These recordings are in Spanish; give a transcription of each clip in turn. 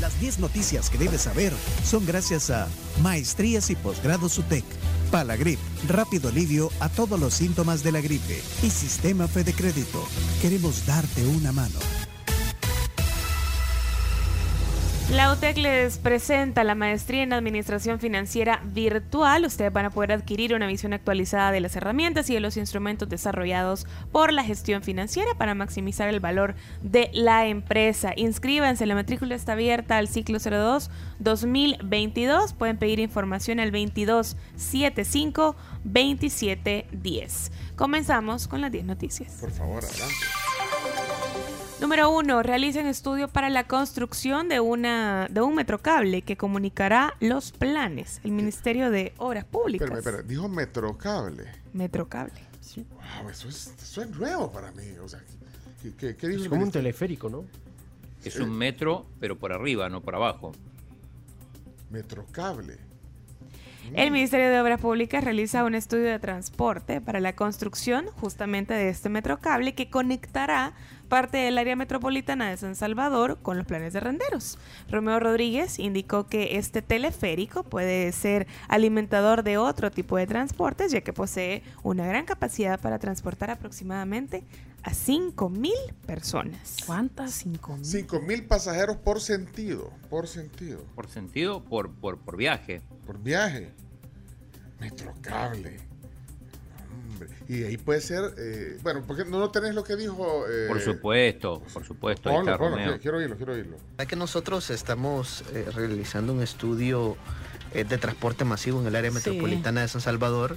Las 10 noticias que debes saber son gracias a Maestrías y Posgrados UTEC, Palagrip, rápido alivio a todos los síntomas de la gripe y Sistema Fede Crédito. Queremos darte una mano. La UTEC les presenta la maestría en Administración Financiera Virtual. Ustedes van a poder adquirir una visión actualizada de las herramientas y de los instrumentos desarrollados por la gestión financiera para maximizar el valor de la empresa. Inscríbanse, la matrícula está abierta al ciclo 02 2022. Pueden pedir información al 2275 2710. Comenzamos con las 10 noticias. Por favor, adelante. Número uno, realicen estudio para la construcción de, una, de un metrocable que comunicará los planes. El Ministerio de Obras Públicas. Espera, espera, dijo metrocable. Metrocable. Sí. Wow, eso es, eso es nuevo para mí. O sea, ¿qué, qué, qué dijo Es como un teleférico, ¿no? Es un metro, pero por arriba, no por abajo. Metrocable. El Ministerio de Obras Públicas realiza un estudio de transporte para la construcción justamente de este metrocable que conectará parte del área metropolitana de San Salvador con los planes de renderos. Romeo Rodríguez indicó que este teleférico puede ser alimentador de otro tipo de transportes ya que posee una gran capacidad para transportar aproximadamente a 5.000 personas. ¿Cuántas? Cinco mil. 5 mil pasajeros por sentido. Por sentido. Por sentido, por, por, por viaje. Por viaje. Metrocable. Hombre. Y ahí puede ser. eh, bueno, porque no lo tenés lo que dijo. eh, Por supuesto, por supuesto. Ponlo, ponlo, Romeo. quiero, quiero oírlo, quiero oírlo. Es que nosotros estamos eh, realizando un estudio eh, de transporte masivo en el área Sí. metropolitana de San Salvador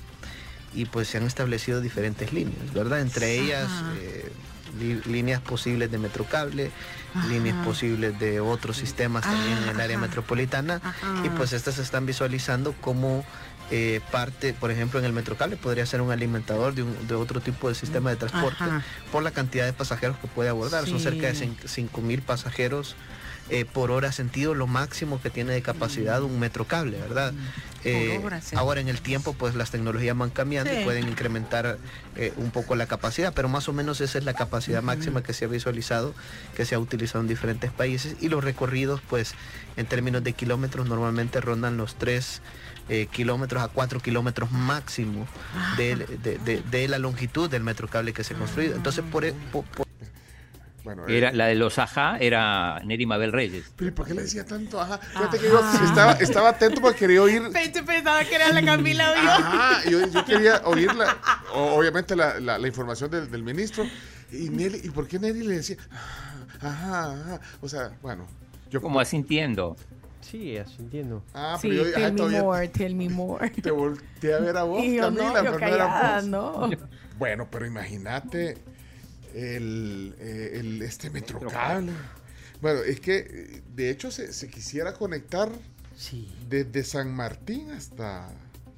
y pues se han establecido diferentes líneas, ¿verdad? Entre ellas Ajá. eh, líneas posibles de metrocable, Ajá. líneas posibles de otros sistemas también en el área Ajá. metropolitana Ajá. y pues estas se están visualizando como eh, parte, por ejemplo, en el metrocable podría ser un alimentador de, un- de otro tipo de sistema de transporte Ajá. por la cantidad de pasajeros que puede abordar. Son cerca de 5 mil pasajeros eh, por hora sentido, lo máximo que tiene de capacidad un metrocable, ¿verdad? Eh, Mm. sí. ahora en el tiempo, pues las tecnologías van cambiando y pueden incrementar eh, un poco la capacidad, pero más o menos esa es la capacidad máxima que se ha visualizado, que se ha utilizado en diferentes países y los recorridos, pues en términos de kilómetros, normalmente rondan los 3 kilómetros a 4 kilómetros máximo de, de- de- de la longitud del metrocable que se ha construido. Entonces, por, e- por- Bueno, eh, Era, la de los Ajá era Neri Mabel Reyes. pero ¿y ¿por qué le decía tanto? Ajá. Fíjate que yo estaba, estaba atento porque quería oír. Pecho pensaba que era la Camila Ajá, yo, yo quería oír la, obviamente la, la- la información del, del ministro. Y Nelly, ¿y por qué Nelly le decía? Ajá, ajá. O sea, bueno. Yo Como asintiendo. Sí, así entiendo. Ah, Sí, pero yo ah, tell me todavía more, tell me more. te volteé a ver a vos, Y yo Camila, no, pero yo no era callada, vos. no. Bueno, pero imagínate el, eh, el- este metrocable. Bueno, es que de hecho se, se quisiera conectar Sí. desde San Martín hasta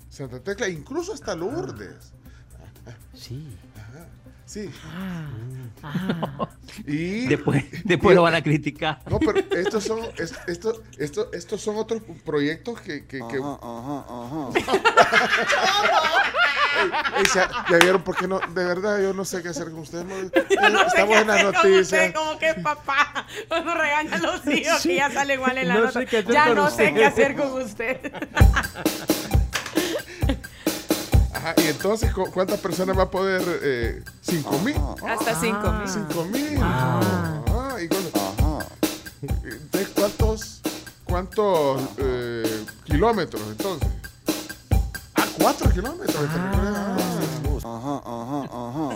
Santa Tecla, incluso hasta Lourdes. Sí. Ajá, sí. Ah, ah. Y Después, después lo van a criticar. no, pero estos son es- esto, esto, estos son otros proyectos que, que, que- Ey, ya, ya vieron por qué no, de verdad yo no sé qué hacer con ustedes. no, Estamos en las noticias. como que papá, cuando regaña a los hijos que ya sale igual en la No nota. ya no sé qué hacer con usted. Ajá, y entonces, ¿cu- ¿cuántas personas va a poder? Eh, ¿Cinco mil? Hasta cinco mil. ¿Cinco mil? Ah, y cuando- Entonces, ¿cuántos, cuántos eh, kilómetros entonces? Ah, cuatro kilómetros. Ah.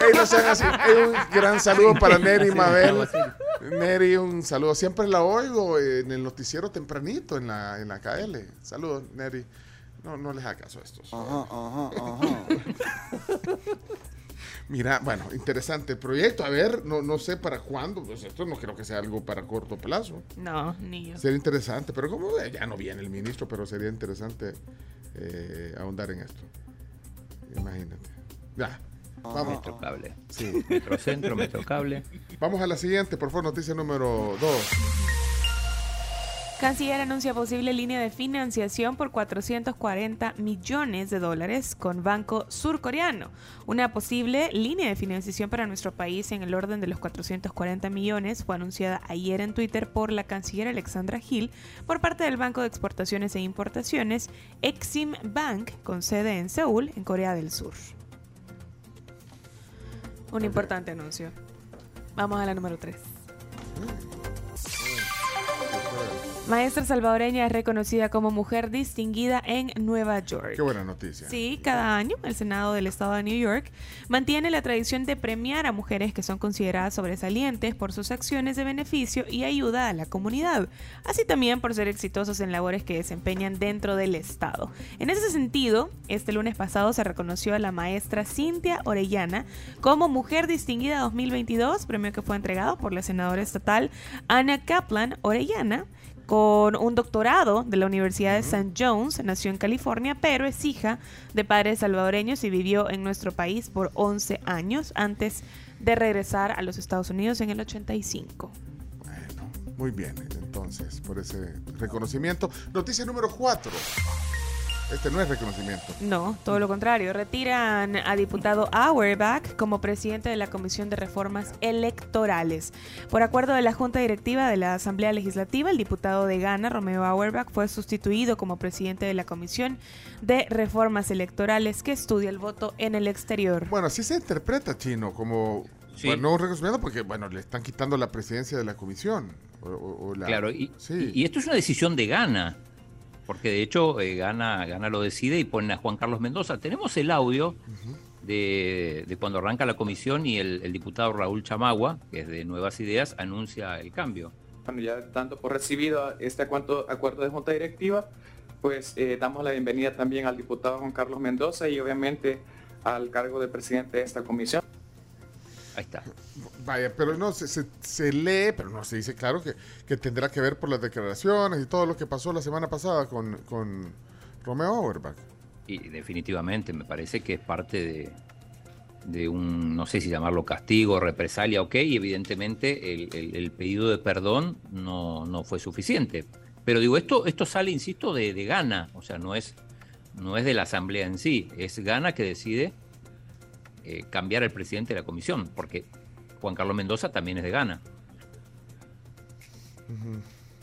Ey, no sean así. Ey, un gran saludo para Neri y Mabel. Neri, un saludo. Siempre la oigo en el noticiero tempranito en la, en la KL. Saludos, Neri. No, no les haga caso a estos. Mira, bueno, interesante proyecto. A ver, no, no sé para cuándo. Pues esto no creo que sea algo para corto plazo. No, ni yo. Sería interesante, pero como ya no viene el ministro, pero sería interesante eh, ahondar en esto. Imagínate. Ya. Vamos. Metrocable. Sí. Metrocentro, Metrocable. Vamos a la siguiente, por favor, noticia número 2. Canciller anuncia posible línea de financiación por 440 millones de dólares con Banco Surcoreano. Una posible línea de financiación para nuestro país en el orden de los 440 millones fue anunciada ayer en Twitter por la canciller Alexandra Hill por parte del Banco de Exportaciones e Importaciones Exim Bank con sede en Seúl, en Corea del Sur. Un importante anuncio. Vamos a la número 3. Maestra salvadoreña es reconocida como mujer distinguida en Nueva York. Qué buena noticia. Sí, cada año el Senado del Estado de New York mantiene la tradición de premiar a mujeres que son consideradas sobresalientes por sus acciones de beneficio y ayuda a la comunidad, así también por ser exitosos en labores que desempeñan dentro del Estado. En ese sentido, este lunes pasado se reconoció a la maestra Cintia Orellana como Mujer Distinguida 2022, premio que fue entregado por la senadora estatal Ana Kaplan Orellana con un doctorado de la Universidad de St. John's, nació en California, pero es hija de padres salvadoreños y vivió en nuestro país por 11 años antes de regresar a los Estados Unidos en el 85. Bueno, muy bien, entonces, por ese reconocimiento. Noticia número 4. Este no es reconocimiento. No, todo lo contrario. Retiran a diputado Auerbach como presidente de la Comisión de Reformas Electorales. Por acuerdo de la Junta Directiva de la Asamblea Legislativa, el diputado de Ghana, Romeo Auerbach, fue sustituido como presidente de la Comisión de Reformas Electorales que estudia el voto en el exterior. Bueno, así se interpreta, Chino, como Sí. bueno, no reconocimiento porque, bueno, le están quitando la presidencia de la comisión. O, o- o la- Claro, y, Sí. y- y esto es una decisión de Gana, porque de hecho eh, Gana, Gana lo decide y ponen a Juan Carlos Mendoza. Tenemos el audio de, de cuando arranca la comisión y el, el diputado Raúl Chamagua, que es de Nuevas Ideas, anuncia el cambio. Bueno, ya dando por recibido este acuerdo, acuerdo de Junta Directiva, pues eh, damos la bienvenida también al diputado Juan Carlos Mendoza y obviamente al cargo de presidente de esta comisión. Ahí está. Vaya, pero no, se, se- lee, pero no se dice claro que, que tendrá que ver por las declaraciones y todo lo que pasó la semana pasada con, con Romeo Auerbach. Y definitivamente me parece que es parte de, de un, no sé si llamarlo castigo, represalia, ok, y evidentemente el, el- el pedido de perdón no, no fue suficiente. Pero digo, esto, esto sale, insisto, de, de Gana, o sea, no es, no es de la Asamblea en sí, es Gana que decide eh, cambiar al presidente de la comisión, porque Juan Carlos Mendoza también es de Gana.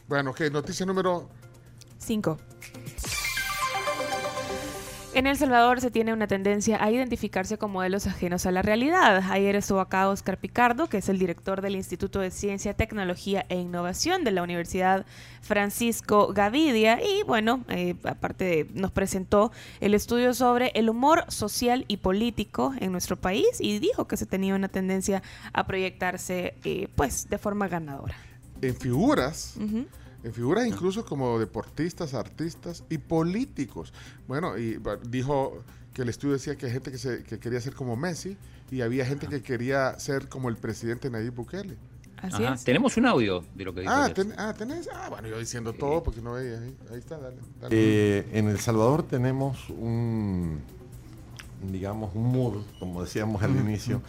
Bueno, ok, noticia número 5. En El Salvador se tiene una tendencia a identificarse con modelos ajenos a la realidad. Ayer estuvo acá Oscar Picardo, que es el director del Instituto de Ciencia, Tecnología e Innovación de la Universidad Francisco Gavidia. Y bueno, eh, aparte de- nos presentó el estudio sobre el humor social y político en nuestro país y dijo que se tenía una tendencia a proyectarse eh, pues de forma ganadora. en figuras. En figuras incluso como deportistas, artistas y políticos. Bueno, y dijo que el estudio decía que hay gente que, se, que quería ser como Messi y había gente que quería ser como el presidente Nayib Bukele. Así Ajá. es. Tenemos un audio de lo que dijo Ah, ten- ah, tenés. Ah, bueno, yo diciendo todo porque no veía. Ahí, ahí está, dale. dale. Eh, en El Salvador tenemos un, digamos, un mood, como decíamos al inicio,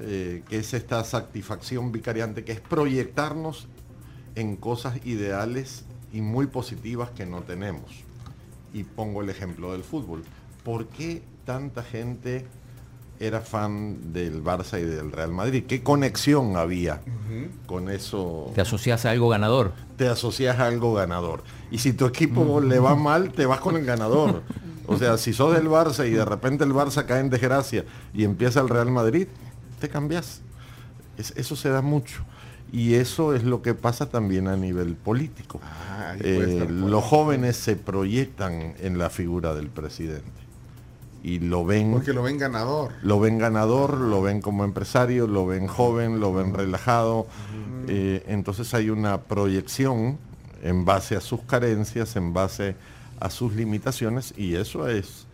eh, que es esta satisfacción vicariante, que es proyectarnos en cosas ideales y muy positivas que no tenemos. Y pongo el ejemplo del fútbol. ¿Por qué tanta gente era fan del Barça y del Real Madrid? ¿Qué conexión había con eso? Te asocias a algo ganador. te asocias a algo ganador. Y si tu equipo le va mal, te vas con el ganador. O sea, si sos del Barça y de repente el Barça cae en desgracia y empieza el Real Madrid, te cambias. Es- eso se da mucho. Y eso es lo que pasa también a nivel político. Ah, Eh, los jóvenes se proyectan en la figura del presidente. Y lo ven Porque lo ven ganador. lo ven ganador, lo ven como empresario, lo ven joven, lo ven relajado. Eh, entonces hay una proyección en base a sus carencias, en base a sus limitaciones y eso es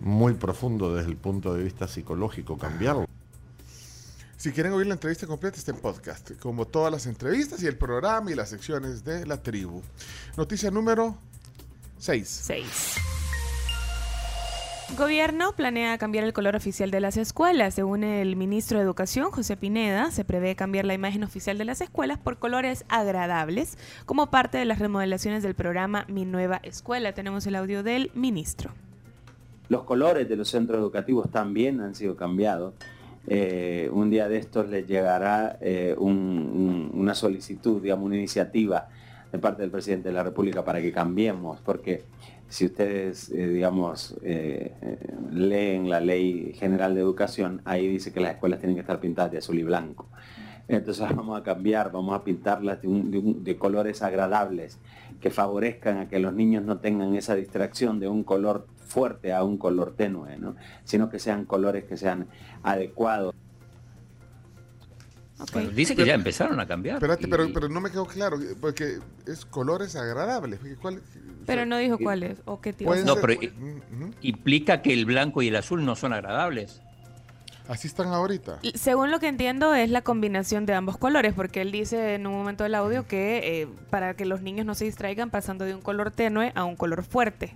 muy profundo desde el punto de vista psicológico, cambiarlo. Si quieren oír la entrevista completa, está en podcast, como todas las entrevistas y el programa y las secciones de la tribu. Noticia número 6. 6. Gobierno planea cambiar el color oficial de las escuelas. Según el ministro de Educación, José Pineda, se prevé cambiar la imagen oficial de las escuelas por colores agradables como parte de las remodelaciones del programa Mi Nueva Escuela. Tenemos el audio del ministro. Los colores de los centros educativos también han sido cambiados. Eh, un día de estos les llegará eh, un- un- una solicitud, digamos, una iniciativa de parte del presidente de la República para que cambiemos, porque si ustedes, eh, digamos, leen la Ley General de Educación, ahí dice que las escuelas tienen que estar pintadas de azul y blanco. Entonces vamos a cambiar, vamos a pintarlas de colores agradables que favorezcan a que los niños no tengan esa distracción de un color fuerte a un color tenue, ¿no? sino que sean colores que sean adecuados. Bueno, dice que ya empezaron a cambiar. Espérate, y- pero, pero no me quedó claro, porque es colores agradables. ¿cuál- Pero no dijo cuál es o qué tipo. No, ser- pero implica que el blanco y el azul no son agradables. Así están ahorita. Y Según lo que entiendo es la combinación de ambos colores, porque él dice en un momento del audio que eh, para que los niños no se distraigan pasando de un color tenue a un color fuerte.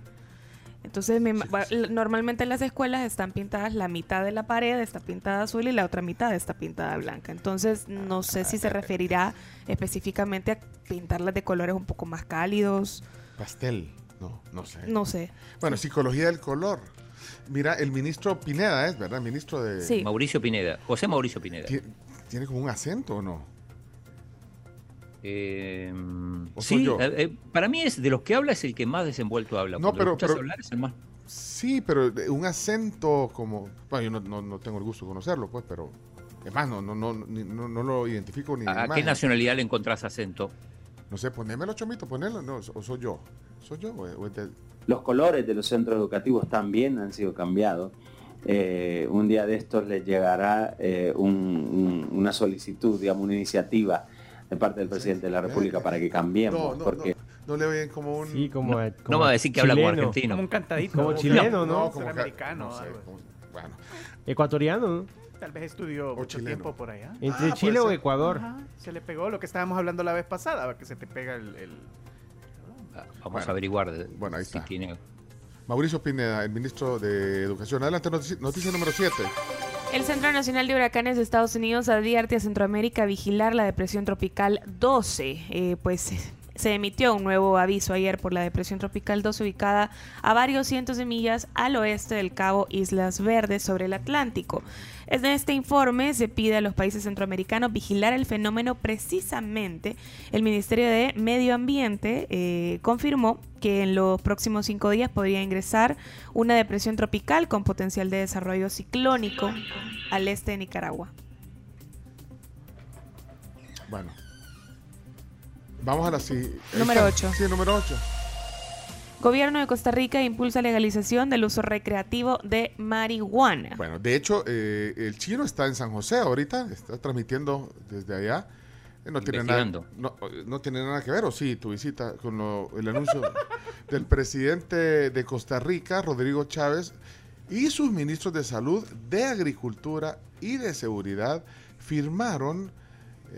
Entonces, me ima- va- l- normalmente en las escuelas están pintadas la mitad de la pared está pintada azul y la otra mitad está pintada blanca. Entonces, no sé si se referirá específicamente a pintarlas de colores un poco más cálidos, Pastel. No, no sé. no sé. Bueno, psicología del color. Mira, el ministro Pineda es, ¿verdad? Ministro de... Sí. Mauricio Pineda, José Mauricio Pineda. Ti- ¿Tiene como un acento o no? Eh, ¿O soy sí, eh, eh, para mí es de los que habla es el que más desenvuelto habla. No, pero- hablar es el más. Sí, pero un acento como... Bueno, yo no, no- no tengo el gusto de conocerlo, pues, pero... Es más, no, no, no, ni- no, no lo identifico ni de ¿A qué imagen. nacionalidad le encontrás acento? No sé, ponémelo, Chomito, ponelo. No, o soy yo. ¿Soy yo? o- o es de- Los colores de los centros educativos también han sido cambiados. Eh, un día de estos les llegará eh, un- un- una solicitud, digamos, una iniciativa de parte del presidente de la República para que cambiemos, No, no, porque no, no le oyen como un... Sí, como, No como va a decir que habla como chileno. argentino. Como un cantadito. Como ¿no? chileno, ¿no? como Suramericano, no sé, algo. como- bueno. Ecuatoriano, ¿no? Tal vez estudió O mucho chileno. tiempo por allá. Entre Ah, Chile o. Ecuador. Ajá, Se le pegó lo que estábamos hablando la vez pasada, que se te pega el... el- Ah, Vamos Bueno. a averiguar de- Bueno, ahí si está. tiene. Mauricio Pineda, el ministro de Educación. Adelante, noticia, noticia número 7. El Centro Nacional de Huracanes de Estados Unidos advierte a Centroamérica a vigilar la depresión tropical 12. Eh, pues se emitió un nuevo aviso ayer por la depresión tropical 12 ubicada a varios cientos de millas al oeste del cabo Islas Verdes sobre el Atlántico. En este informe se pide a los países centroamericanos vigilar el fenómeno precisamente. El Ministerio de Medio Ambiente eh, confirmó que en los próximos cinco días podría ingresar una depresión tropical con potencial de desarrollo ciclónico al este de Nicaragua. Bueno. Vamos a la ahí Número está. ocho. Sí, número 8. Gobierno de Costa Rica impulsa legalización del uso recreativo de marihuana. Bueno, de hecho, eh, el chino está en San José ahorita, está transmitiendo desde allá. Eh, No tiene, nada, no, no tiene nada que ver, o sí, tu visita con lo- el anuncio del presidente de Costa Rica, Rodrigo Chávez, y sus ministros de Salud, de Agricultura y de Seguridad firmaron eh,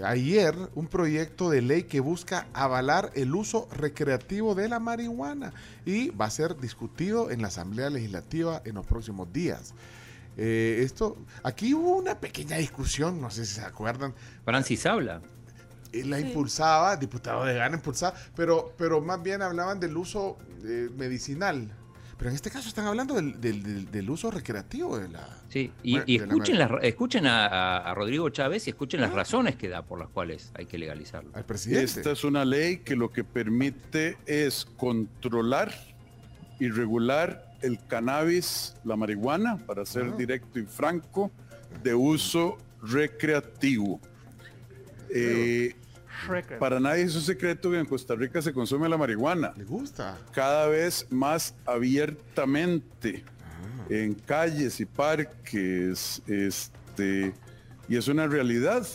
ayer un proyecto de ley que busca avalar el uso recreativo de la marihuana y va a ser discutido en la Asamblea Legislativa en los próximos días. Eh, esto, aquí hubo una pequeña discusión, no sé si se acuerdan, Francis habla. eh, la Sí. impulsaba, diputado de Gana impulsaba, pero, pero más bien hablaban del uso eh, medicinal. Pero en este caso están hablando del, del- del- del uso recreativo de la... Sí, y, la escuchen, escuchen a, Rodrigo Chávez y escuchen las razones que da por las cuales hay que legalizarlo. al presidente. Esta es una ley que lo que permite es controlar y regular el cannabis, la marihuana, para ser Ah. directo y franco, de uso recreativo. Eh, Shrek. para nadie es un secreto que en Costa Rica se consume la marihuana ¿Le gusta? cada vez más abiertamente en calles y parques, este, y es una realidad.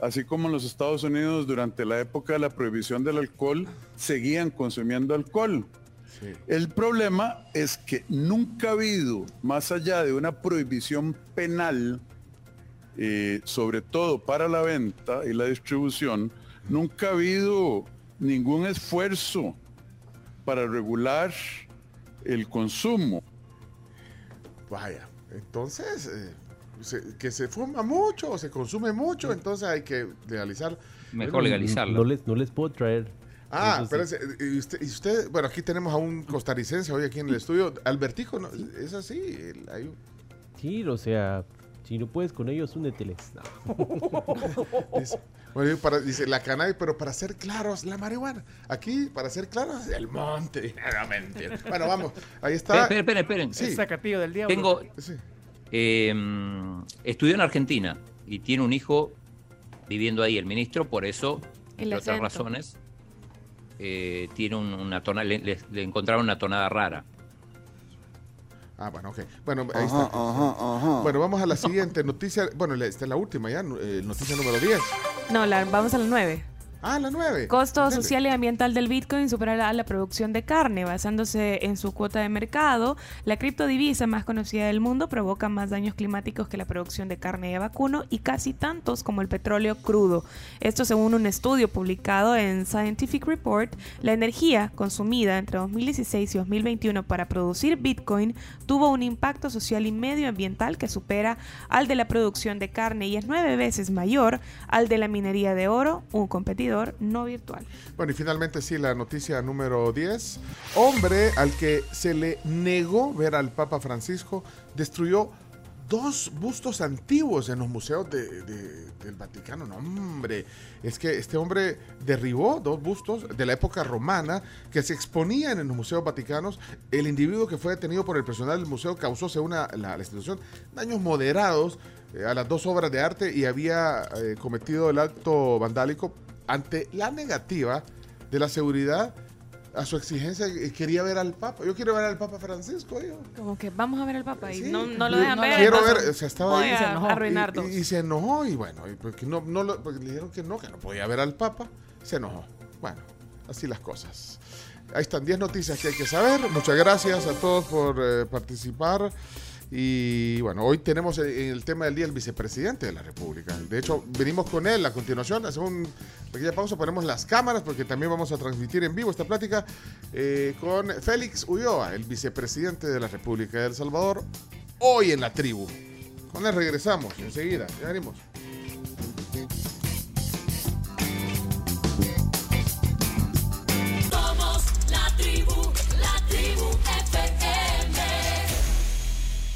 Así como en los Estados Unidos durante la época de la prohibición del alcohol seguían consumiendo alcohol. Sí. El problema es que nunca ha habido, más allá de una prohibición penal, eh, sobre todo para la venta y la distribución, nunca ha habido ningún esfuerzo para regular el consumo. Vaya, entonces, eh, se- que se fuma mucho o se consume mucho, entonces hay que legalizar. Mejor legalizarlo. No les, no les puedo traer. Ah, sí. espérense, y usted, y usted, bueno, aquí tenemos a un costarricense hoy aquí en el estudio, Albertico, ¿no? es así, el- hay un- Sí, o sea, si no puedes con ellos, úneteles. No. Dice, bueno, para- dice, la cannabis, pero para ser claros, la marihuana. Aquí, para ser claros, el monte. No, mentira. Bueno, vamos, ahí está. Esperen, esperen, esperen. Sí. El sacatillo del diablo. Tengo, Sí. eh, estudió en Argentina y tiene un hijo viviendo ahí, el ministro, por eso, entre otras razones, eh, tiene un- una tonada, le, le- le encontraron una tonada rara. Ah, bueno, ok. Bueno, ahí está. Bueno, vamos a la siguiente noticia. Bueno, la- esta es la última ya, eh, noticia número 10. No, la, vamos a la 9. Ah, la 9. Costo social y ambiental del Bitcoin superará la producción de carne. Basándose en su cuota de mercado, la criptodivisa más conocida del mundo provoca más daños climáticos que la producción de carne de vacuno y casi tantos como el petróleo crudo. Esto según un estudio publicado en Scientific Report, la energía consumida entre 2016 y 2021 para producir Bitcoin tuvo un impacto social y medioambiental que supera al de la producción de carne y es nueve veces mayor al de la minería de oro, un competidor no virtual. Bueno, y finalmente sí, la noticia número 10. Hombre al que se le negó ver al Papa Francisco destruyó dos bustos antiguos en los museos de- de- del Vaticano. No, hombre, es que este hombre derribó dos bustos de la época romana que se exponían en los museos vaticanos. El individuo que fue detenido por el personal del museo causó, según la institución, daños moderados eh, a las dos obras de arte y había eh, cometido el acto vandálico ante la negativa de la seguridad a su exigencia eh, quería ver al Papa. Yo quiero ver al Papa Francisco. yo. Como que vamos a ver al Papa y Sí, no, no lo dejan ver. Quiero entonces ver, o sea, estaba voy ahí. a arruinar y, y- y se enojó y bueno, y porque no, no lo- porque le dijeron que no, que no podía ver al Papa, se enojó. Bueno, así las cosas. Ahí están 10 noticias que hay que saber. Muchas gracias a todos por eh, participar. Y bueno, hoy tenemos eh, en el tema del día el vicepresidente de la República. De hecho, venimos con él a continuación. Hacemos una pequeña pausa, ponemos las cámaras porque también vamos a transmitir en vivo esta plática eh, con Félix Ulloa, el vicepresidente de la República de El Salvador, hoy en la tribu. Con él regresamos enseguida. Ya venimos.